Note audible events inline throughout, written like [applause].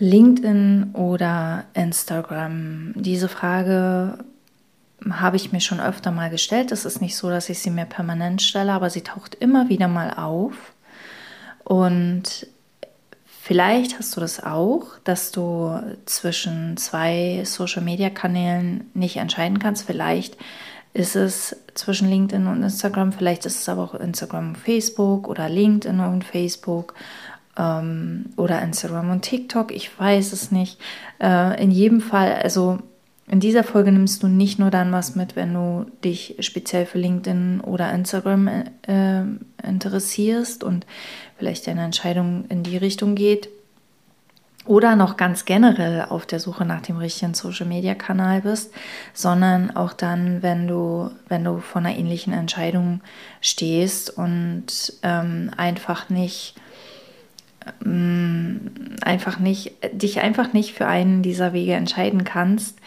LinkedIn oder Instagram? Diese Frage habe ich mir schon öfter mal gestellt. Es ist nicht so, dass ich sie mir permanent stelle, aber sie taucht immer wieder mal auf. Und vielleicht hast du das auch, dass du zwischen zwei Social-Media-Kanälen nicht entscheiden kannst. Vielleicht ist es zwischen LinkedIn und Instagram, vielleicht ist es aber auch Instagram und Facebook oder LinkedIn und Facebook ähm, oder Instagram und TikTok, ich weiß es nicht. Äh, in jedem Fall, also in dieser Folge nimmst du nicht nur dann was mit, wenn du dich speziell für LinkedIn oder Instagram äh, interessierst und vielleicht deine Entscheidung in die Richtung geht. Oder noch ganz generell auf der Suche nach dem richtigen Social Media Kanal bist, sondern auch dann, wenn du, wenn du vor einer ähnlichen Entscheidung stehst und ähm, einfach nicht einfach nicht, dich einfach nicht für einen dieser Wege entscheiden kannst,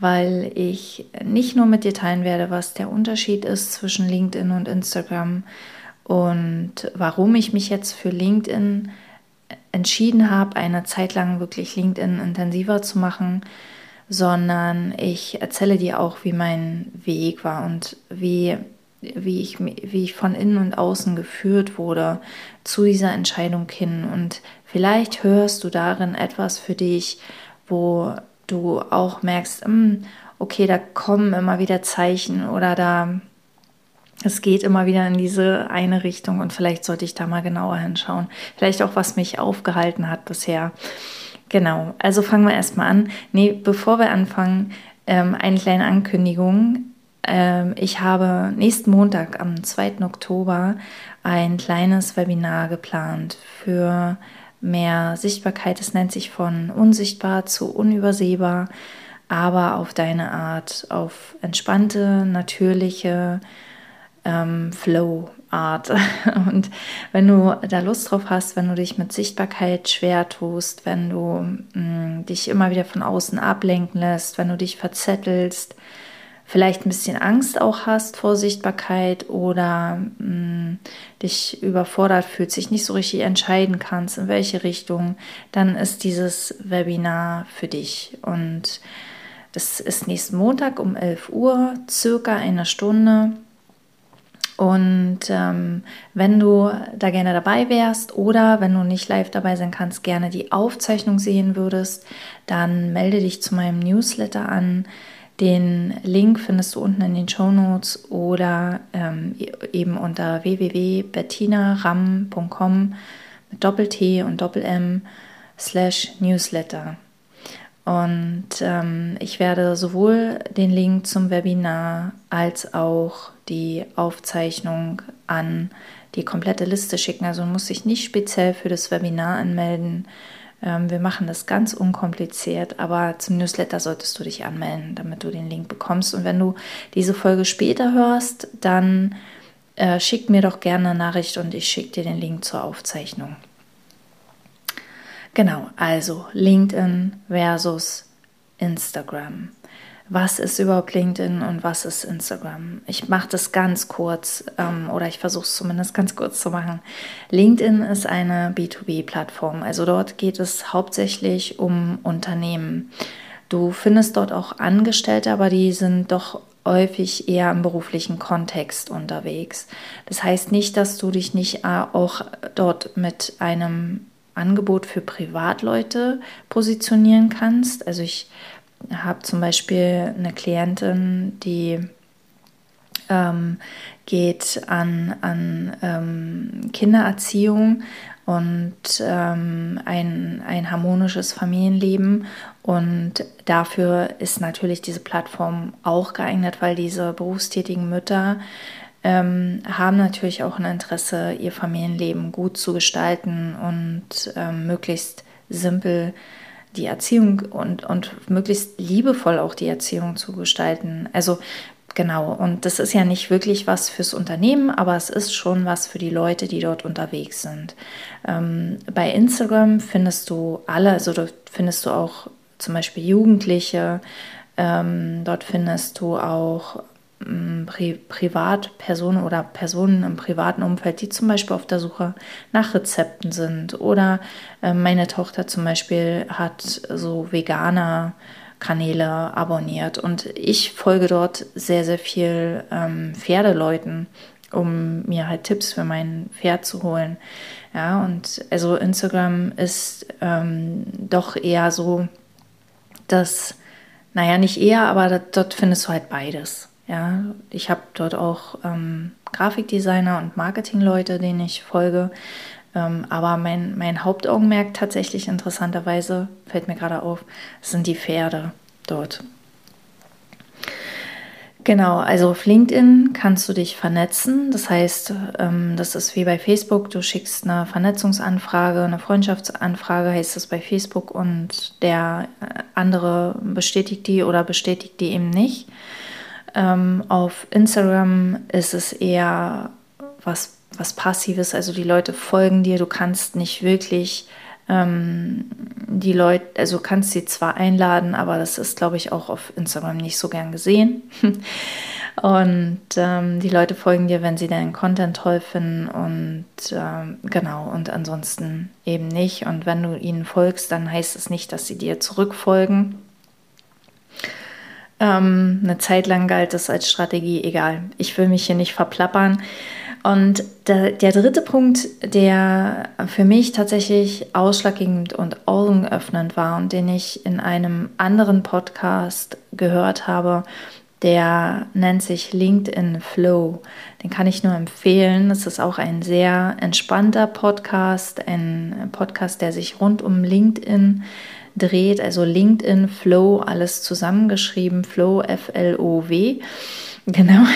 weil ich nicht nur mit dir teilen werde, was der Unterschied ist zwischen LinkedIn und Instagram und warum ich mich jetzt für LinkedIn entschieden habe, eine Zeit lang wirklich LinkedIn intensiver zu machen, sondern ich erzähle dir auch, wie mein Weg war und wie wie ich, wie ich von innen und außen geführt wurde zu dieser Entscheidung hin. Und vielleicht hörst du darin etwas für dich, wo du auch merkst, hm, okay, da kommen immer wieder Zeichen oder da es geht immer wieder in diese eine Richtung und vielleicht sollte ich da mal genauer hinschauen. Vielleicht auch, was mich aufgehalten hat bisher. Genau, also fangen wir erstmal an. Nee, bevor wir anfangen, ähm, eine kleine Ankündigung. Ähm, ich habe nächsten Montag, am 2. Oktober, ein kleines Webinar geplant für mehr Sichtbarkeit. Es nennt sich von unsichtbar zu unübersehbar, aber auf deine Art, auf entspannte, natürliche ähm, Flow-Art. [laughs] Und wenn du da Lust drauf hast, wenn du dich mit Sichtbarkeit schwer tust, wenn du mh, mm, dich immer wieder von außen ablenken lässt, wenn du dich verzettelst, vielleicht ein bisschen Angst auch hast vor Sichtbarkeit oder mh, mm, dich überfordert fühlt, sich nicht so richtig entscheiden kannst, in welche Richtung, dann ist dieses Webinar für dich. Und das ist nächsten Montag um 11 Uhr, circa eine Stunde. Und ähm, wenn du da gerne dabei wärst oder wenn du nicht live dabei sein kannst, gerne die Aufzeichnung sehen würdest, dann melde dich zu meinem Newsletter an. Den Link findest du unten in den Show Notes oder ähm, eben unter www.bettinaram.com mit Doppel-T und Doppel-M slash Newsletter. Und ähm, ich werde sowohl den Link zum Webinar als auch die Aufzeichnung an die komplette Liste schicken. Also muss ich nicht speziell für das Webinar anmelden. Ähm, wir machen das ganz unkompliziert, aber zum Newsletter solltest du dich anmelden, damit du den Link bekommst. Und wenn du diese Folge später hörst, dann äh, schick mir doch gerne eine Nachricht und ich schicke dir den Link zur Aufzeichnung. Genau, also LinkedIn versus Instagram was ist überhaupt LinkedIn und was ist Instagram. Ich mache das ganz kurz ähm, oder ich versuche es zumindest ganz kurz zu machen. LinkedIn ist eine B2B-Plattform, also dort geht es hauptsächlich um Unternehmen. Du findest dort auch Angestellte, aber die sind doch häufig eher im beruflichen Kontext unterwegs. Das heißt nicht, dass du dich nicht äh, auch dort mit einem Angebot für Privatleute positionieren kannst. Also ich habe zum Beispiel eine Klientin, die ähm, geht an, an ähm, Kindererziehung und ähm, ein, ein harmonisches Familienleben. Und dafür ist natürlich diese Plattform auch geeignet, weil diese berufstätigen Mütter ähm, haben natürlich auch ein Interesse, ihr Familienleben gut zu gestalten und ähm, möglichst simpel die Erziehung und, und möglichst liebevoll auch die Erziehung zu gestalten. Also genau, und das ist ja nicht wirklich was fürs Unternehmen, aber es ist schon was für die Leute, die dort unterwegs sind. Ähm, bei Instagram findest du alle, also dort findest du auch zum Beispiel Jugendliche, ähm, dort findest du auch Pri Privatpersonen oder Personen im privaten Umfeld, die zum Beispiel auf der Suche nach Rezepten sind. Oder äh, meine Tochter zum Beispiel hat so veganer Kanäle abonniert und ich folge dort sehr, sehr viel ähm, Pferdeleuten, um mir halt Tipps für mein Pferd zu holen. Ja, und also Instagram ist ähm, doch eher so, dass, naja, nicht eher, aber dort findest du halt beides. Ja, ich habe dort auch ähm, Grafikdesigner und Marketingleute, denen ich folge. Ähm, aber mein, mein Hauptaugenmerk tatsächlich interessanterweise, fällt mir gerade auf, sind die Pferde dort. Genau, also auf LinkedIn kannst du dich vernetzen. Das heißt, ähm, das ist wie bei Facebook, du schickst eine Vernetzungsanfrage, eine Freundschaftsanfrage heißt es bei Facebook und der äh, andere bestätigt die oder bestätigt die eben nicht. Ähm, auf Instagram ist es eher was, was Passives, also die Leute folgen dir, du kannst nicht wirklich ähm, die Leute, also kannst sie zwar einladen, aber das ist, glaube ich, auch auf Instagram nicht so gern gesehen. [laughs] und ähm, die Leute folgen dir, wenn sie deinen Content toll finden und ähm, genau, und ansonsten eben nicht. Und wenn du ihnen folgst, dann heißt es nicht, dass sie dir zurückfolgen ähm, eine Zeit lang galt das als Strategie, egal. Ich will mich hier nicht verplappern. Und der, der dritte Punkt, der für mich tatsächlich ausschlaggebend und augenöffnend war und den ich in einem anderen Podcast gehört habe, der nennt sich LinkedIn Flow. Den kann ich nur empfehlen. Es ist auch ein sehr entspannter Podcast, ein Podcast, der sich rund um LinkedIn dreht, also LinkedIn Flow, alles zusammengeschrieben, Flow, F-L-O-W. [laughs] Genau.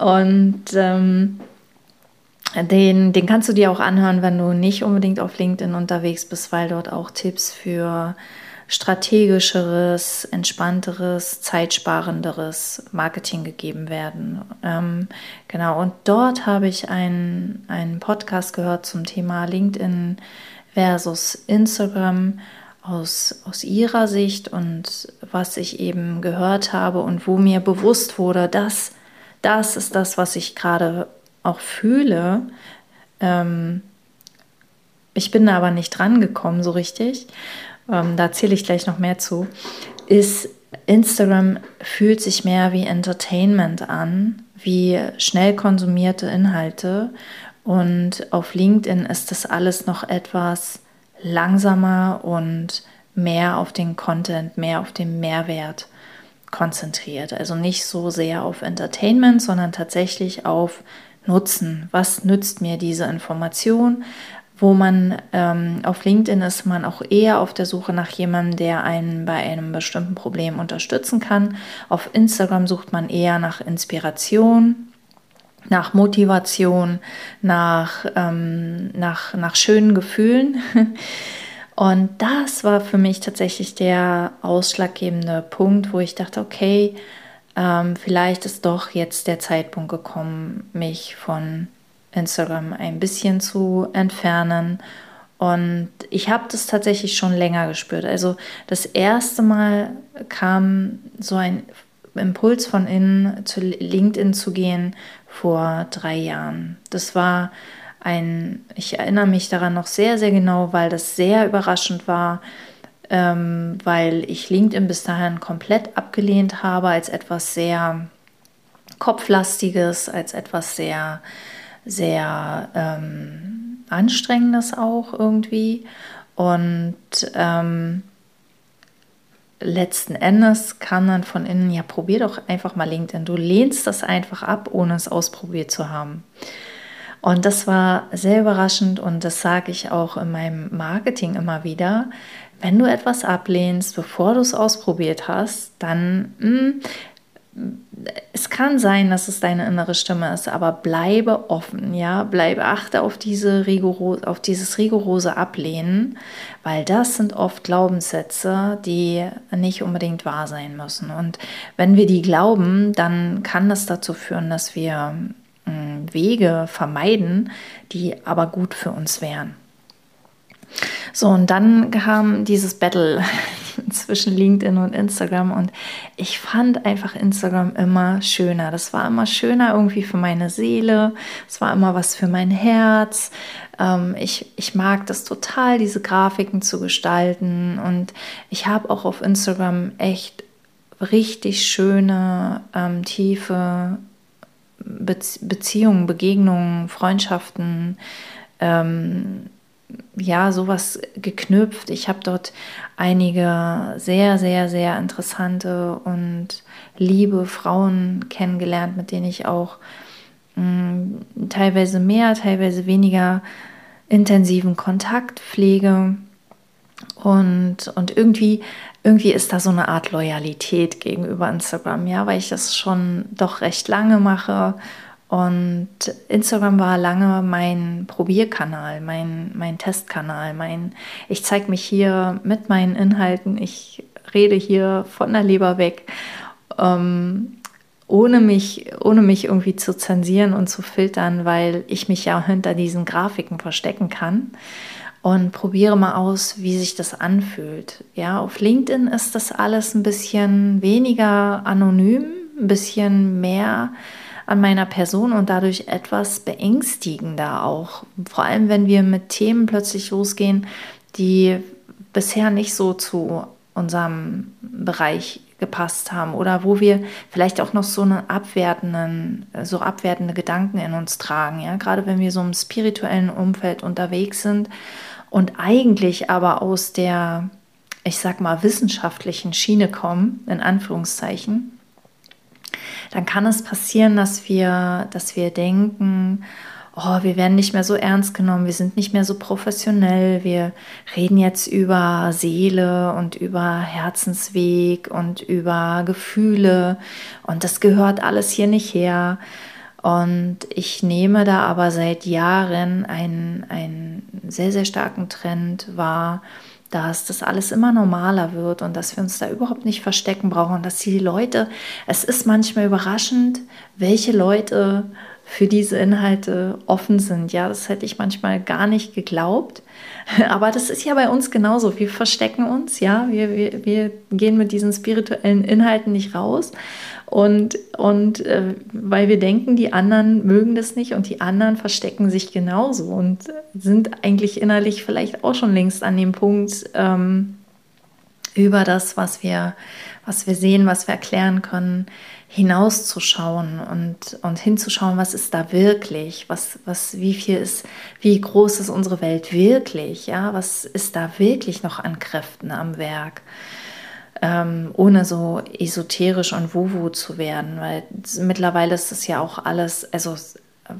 Und ähm, den, den kannst du dir auch anhören, wenn du nicht unbedingt auf LinkedIn unterwegs bist, weil dort auch Tipps für strategischeres, entspannteres, zeitsparenderes Marketing gegeben werden. Ähm, genau, und dort habe ich einen, einen Podcast gehört zum Thema LinkedIn versus Instagram aus, aus ihrer Sicht und was ich eben gehört habe und wo mir bewusst wurde, dass das ist das, was ich gerade auch fühle. Ähm, ich bin da aber nicht dran gekommen so richtig. Ähm, da erzähle ich gleich noch mehr zu. Ist Instagram fühlt sich mehr wie Entertainment an, wie schnell konsumierte Inhalte. Und auf LinkedIn ist das alles noch etwas langsamer und mehr auf den Content, mehr auf den Mehrwert konzentriert. Also nicht so sehr auf Entertainment, sondern tatsächlich auf Nutzen. Was nützt mir diese Information? Wo man ähm, auf LinkedIn ist man auch eher auf der Suche nach jemandem, der einen bei einem bestimmten Problem unterstützen kann. Auf Instagram sucht man eher nach Inspiration, nach Motivation, nach, ähm, nach, nach schönen Gefühlen. [laughs] Und das war für mich tatsächlich der ausschlaggebende Punkt, wo ich dachte, okay, ähm, vielleicht ist doch jetzt der Zeitpunkt gekommen, mich von Instagram ein bisschen zu entfernen. Und ich habe das tatsächlich schon länger gespürt. Also das erste Mal kam so ein Impuls von innen zu LinkedIn zu gehen vor drei Jahren. Das war ein, ich erinnere mich daran noch sehr, sehr genau, weil das sehr überraschend war, ähm, weil ich LinkedIn bis dahin komplett abgelehnt habe als etwas sehr kopflastiges, als etwas sehr, sehr ähm, anstrengendes auch irgendwie. Und ähm, letzten Endes kam dann von innen, ja, probier doch einfach mal LinkedIn. Du lehnst das einfach ab, ohne es ausprobiert zu haben. Und das war sehr überraschend und das sage ich auch in meinem Marketing immer wieder. Wenn du etwas ablehnst, bevor du es ausprobiert hast, dann mh, hm, es kann sein, dass es deine innere Stimme ist, aber bleibe offen, ja, bleibe achte auf diese rigoro, auf dieses rigorose Ablehnen, weil das sind oft Glaubenssätze, die nicht unbedingt wahr sein müssen. Und wenn wir die glauben, dann kann das dazu führen, dass wir äh, Wege vermeiden, die aber gut für uns wären. So, und dann kam dieses Battle [laughs] zwischen LinkedIn und Instagram und ich fand einfach Instagram immer schöner. Das war immer schöner irgendwie für meine Seele, es war immer was für mein Herz. Ähm, ich, ich mag das total, diese Grafiken zu gestalten und ich habe auch auf Instagram echt richtig schöne, ähm, tiefe Beziehungen, Begegnungen, Freundschaften, ähm, ja, sowas geknüpft. Ich habe dort einige sehr, sehr, sehr interessante und liebe Frauen kennengelernt, mit denen ich auch mh, mm, teilweise mehr, teilweise weniger intensiven Kontakt pflege. Und, und irgendwie, irgendwie ist da so eine Art Loyalität gegenüber Instagram, ja, weil ich das schon doch recht lange mache und Instagram war lange mein Probierkanal, mein, mein Testkanal, mein, ich zeige mich hier mit meinen Inhalten, ich rede hier von der Leber weg, ähm, ohne, mich, ohne mich irgendwie zu zensieren und zu filtern, weil ich mich ja hinter diesen Grafiken verstecken kann. Und probiere mal aus, wie sich das anfühlt. Ja, auf LinkedIn ist das alles ein bisschen weniger anonym, ein bisschen mehr an meiner Person und dadurch etwas beängstigender auch. Vor allem, wenn wir mit Themen plötzlich losgehen, die bisher nicht so zu unserem Bereich gepasst haben oder wo wir vielleicht auch noch so eine abwertenden, so abwertende Gedanken in uns tragen, ja, gerade wenn wir so im spirituellen Umfeld unterwegs sind und eigentlich aber aus der, ich sag mal, wissenschaftlichen Schiene kommen, in Anführungszeichen, dann kann es passieren, dass wir, dass wir denken, oh, wir werden nicht mehr so ernst genommen, wir sind nicht mehr so professionell, wir reden jetzt über Seele und über Herzensweg und über Gefühle und das gehört alles hier nicht her. Und ich nehme da aber seit Jahren einen, einen sehr, sehr starken Trend wahr, dass das alles immer normaler wird und dass wir uns da überhaupt nicht verstecken brauchen, dass die Leute, es ist manchmal überraschend, welche Leute für diese Inhalte offen sind. Ja, das hätte ich manchmal gar nicht geglaubt. [laughs] Aber das ist ja bei uns genauso. Wir verstecken uns, ja, wir, wir, wir gehen mit diesen spirituellen Inhalten nicht raus. Und, und äh, weil wir denken, die anderen mögen das nicht und die anderen verstecken sich genauso und sind eigentlich innerlich vielleicht auch schon längst an dem Punkt, ähm, über das, was wir, was wir sehen, was wir erklären können, hinauszuschauen und, und hinzuschauen, was ist da wirklich, was, was, wie viel ist, wie groß ist unsere Welt wirklich, ja, was ist da wirklich noch an Kräften am Werk ähm, ohne so esoterisch und wuwu zu werden, weil mittlerweile ist es ja auch alles, also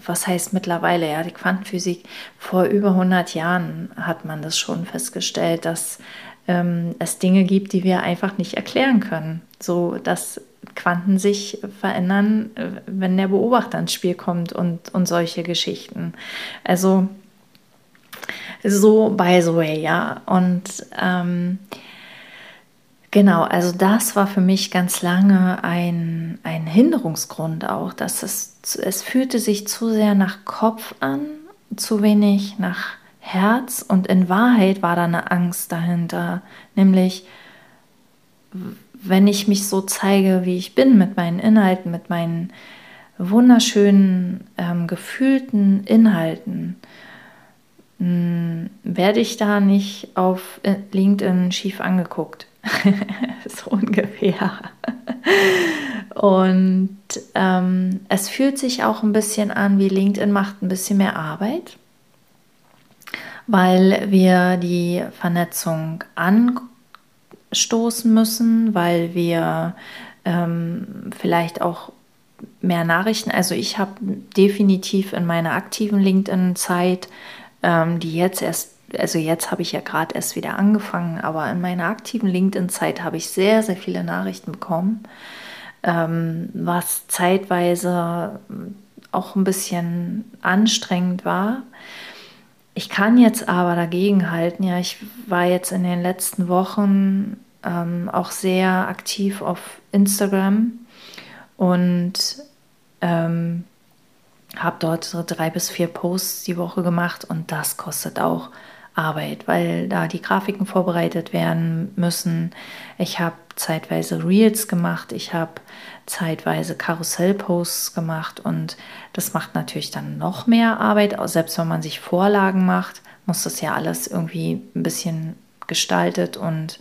was heißt mittlerweile, ja, die Quantenphysik, vor über 100 Jahren hat man das schon festgestellt, dass ähm, es Dinge gibt, die wir einfach nicht erklären können. So, dass Quanten sich verändern, äh, wenn der Beobachter ins Spiel kommt und, und solche Geschichten. Also, so by the way, ja. Und ähm, Genau, also das war für mich ganz lange ein, ein Hinderungsgrund auch, dass es, es fühlte sich zu sehr nach Kopf an, zu wenig nach Herz und in Wahrheit war da eine Angst dahinter, nämlich wenn ich mich so zeige, wie ich bin, mit meinen Inhalten, mit meinen wunderschönen, ähm, gefühlten Inhalten, mh, hm, werde ich da nicht auf äh, LinkedIn schief angeguckt. [laughs] so ungefähr. Und ähm, es fühlt sich auch ein bisschen an, wie LinkedIn macht ein bisschen mehr Arbeit, weil wir die Vernetzung anstoßen müssen, weil wir ähm, vielleicht auch mehr Nachrichten, also ich habe definitiv in meiner aktiven LinkedIn-Zeit, ähm, die jetzt erst also jetzt habe ich ja gerade erst wieder angefangen, aber in meiner aktiven LinkedIn-Zeit habe ich sehr, sehr viele Nachrichten bekommen. ähm, was zeitweise auch ein bisschen anstrengend war. Ich kann jetzt aber dagegen halten. Ja, ich war jetzt in den letzten Wochen ähm, auch sehr aktiv auf Instagram und ähm, habe dort drei bis vier Posts die Woche gemacht und das kostet auch Arbeit, weil da die Grafiken vorbereitet werden müssen. Ich habe zeitweise Reels gemacht, ich habe zeitweise Karussellposts gemacht und das macht natürlich dann noch mehr Arbeit. Selbst wenn man sich Vorlagen macht, muss das ja alles irgendwie ein bisschen gestaltet und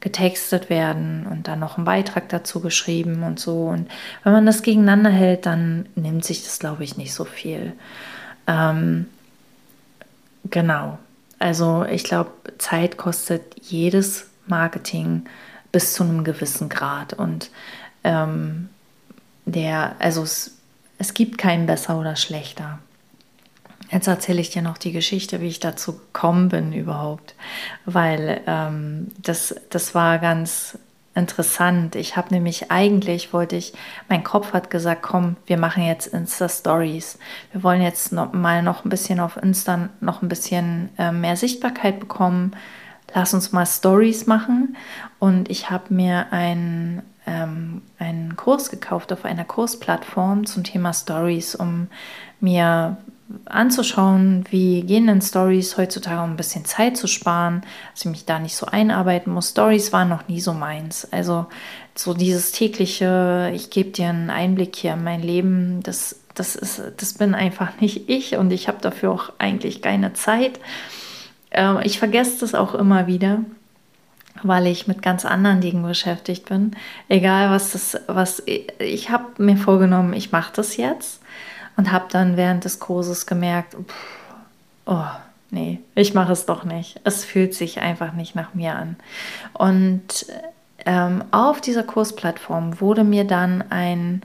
getextet werden und dann noch ein Beitrag dazu geschrieben und so. Und wenn man das gegeneinander hält, dann nimmt sich das, glaube ich, nicht so viel. Ähm, genau. Also ich glaube, Zeit kostet jedes Marketing bis zu einem gewissen Grad. Und ähm, der, also es, es gibt keinen besser oder schlechter. Jetzt erzähle ich dir noch die Geschichte, wie ich dazu gekommen bin überhaupt, weil ähm, das, das war ganz interessant. Ich habe nämlich eigentlich, wollte ich, mein Kopf hat gesagt, komm, wir machen jetzt Insta-Stories. Wir wollen jetzt noch mal noch ein bisschen auf Insta noch ein bisschen äh, mehr Sichtbarkeit bekommen. Lass uns mal Stories machen. Und ich habe mir ein ähm, einen Kurs gekauft auf einer Kursplattform zum Thema Stories, um mir anzuschauen, wie gehen denn Stories heutzutage, um ein bisschen Zeit zu sparen, dass ich mich da nicht so einarbeiten muss. Stories waren noch nie so meins. Also so dieses tägliche, ich gebe dir einen Einblick hier in mein Leben, das, das, ist, das bin einfach [laughs] nicht ich und ich habe dafür auch eigentlich keine Zeit. Ähm, ich vergesse das auch immer wieder weil ich mit ganz anderen Dingen beschäftigt bin. Egal was das, was ich, ich habe mir vorgenommen, ich mache das jetzt und habe dann während des Kurses gemerkt, pff, oh nee, ich mache es doch nicht. Es fühlt sich einfach nicht nach mir an. Und ähm, auf dieser Kursplattform wurde mir dann ein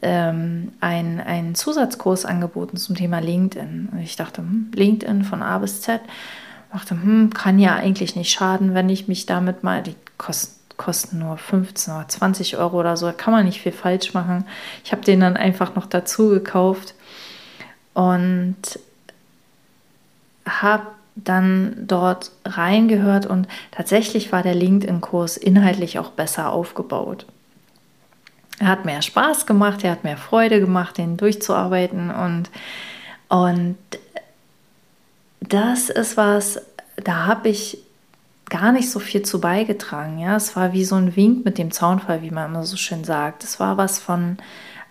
ähm, ein, ein Zusatzkurs angeboten zum Thema LinkedIn. Und ich dachte, hm, LinkedIn von A bis Z dachte, hm, kann ja eigentlich nicht schaden, wenn ich mich damit mal, die kosten, kosten nur 15 oder 20 Euro oder so, kann man nicht viel falsch machen. Ich habe den dann einfach noch dazu gekauft und habe dann dort reingehört und tatsächlich war der LinkedIn-Kurs inhaltlich auch besser aufgebaut. Er hat mehr Spaß gemacht, er hat mehr Freude gemacht, den durchzuarbeiten und, und das ist was, da habe ich gar nicht so viel zu beigetragen. Ja, es war wie so ein Wink mit dem Zaunfall, wie man immer so schön sagt. Es war was von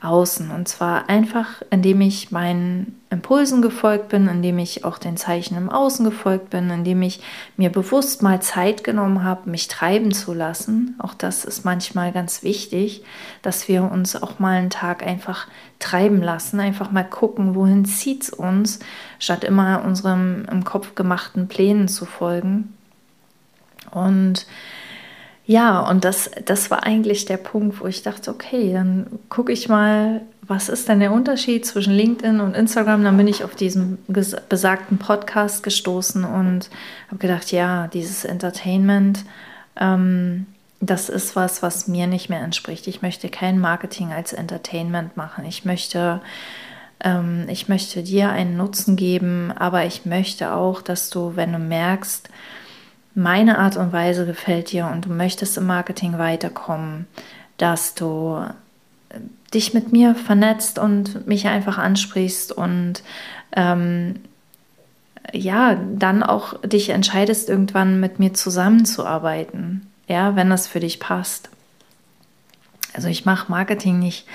außen. Und zwar einfach, indem ich meinen Impulsen gefolgt bin, indem ich auch den Zeichen im Außen gefolgt bin, indem ich mir bewusst mal Zeit genommen habe, mich treiben zu lassen. Auch das ist manchmal ganz wichtig, dass wir uns auch mal einen Tag einfach treiben lassen, einfach mal gucken, wohin zieht es uns, statt immer unserem im Kopf gemachten Plänen zu folgen. Und ja, und das, das war eigentlich der Punkt, wo ich dachte, okay, dann gucke ich mal, was ist denn der Unterschied zwischen LinkedIn und Instagram? Dann bin ich auf diesen besagten Podcast gestoßen und habe gedacht, ja, dieses Entertainment, ähm, das ist was, was mir nicht mehr entspricht. Ich möchte kein Marketing als Entertainment machen. Ich möchte, ähm, ich möchte dir einen Nutzen geben, aber ich möchte auch, dass du, wenn du merkst, meine Art und Weise gefällt dir und du möchtest im Marketing weiterkommen, dass du äh, dich mit mir vernetzt und mich einfach ansprichst und ähm, ja, dann auch dich entscheidest, irgendwann mit mir zusammenzuarbeiten, ja, wenn das für dich passt. Also ich mache Marketing nicht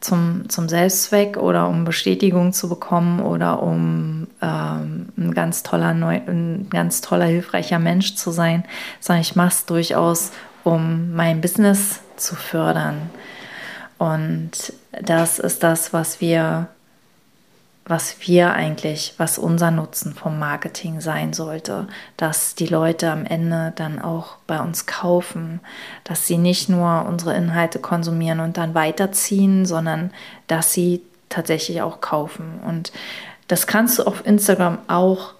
zum, zum Selbstzweck oder um Bestätigung zu bekommen oder um ähm, ein, ganz toller, neu, ein ganz toller, hilfreicher Mensch zu sein, sondern ich mache es durchaus, um mein Business zu fördern. Und das ist das, was wir was wir eigentlich, was unser Nutzen vom Marketing sein sollte, dass die Leute am Ende dann auch bei uns kaufen, dass sie nicht nur unsere Inhalte konsumieren und dann weiterziehen, sondern dass sie tatsächlich auch kaufen. Und das kannst du auf Instagram auch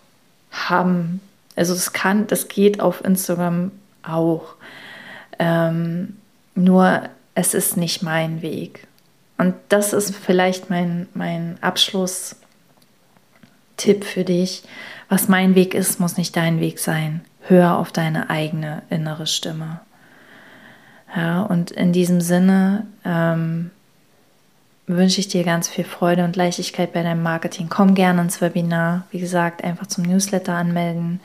haben. Also das kann, das geht auf Instagram auch. Ähm, nur es ist nicht mein Weg. Und das ist vielleicht mein, mein Abschlusstipp für dich. Was mein Weg ist, muss nicht dein Weg sein. Hör auf deine eigene innere Stimme. Ja, und in diesem Sinne ähm, wünsche ich dir ganz viel Freude und Leichtigkeit bei deinem Marketing. Komm gerne ins Webinar. Wie gesagt, einfach zum Newsletter anmelden.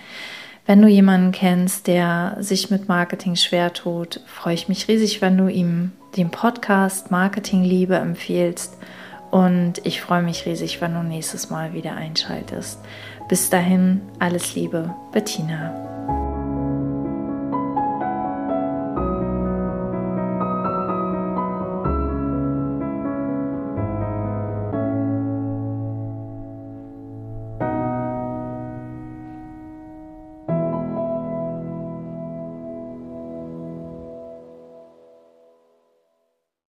Wenn du jemanden kennst, der sich mit Marketing schwer tut, freue ich mich riesig, wenn du ihm den Podcast Marketing Liebe empfiehlst. Und ich freue mich riesig, wenn du nächstes Mal wieder einschaltest. Bis dahin, alles Liebe, Bettina.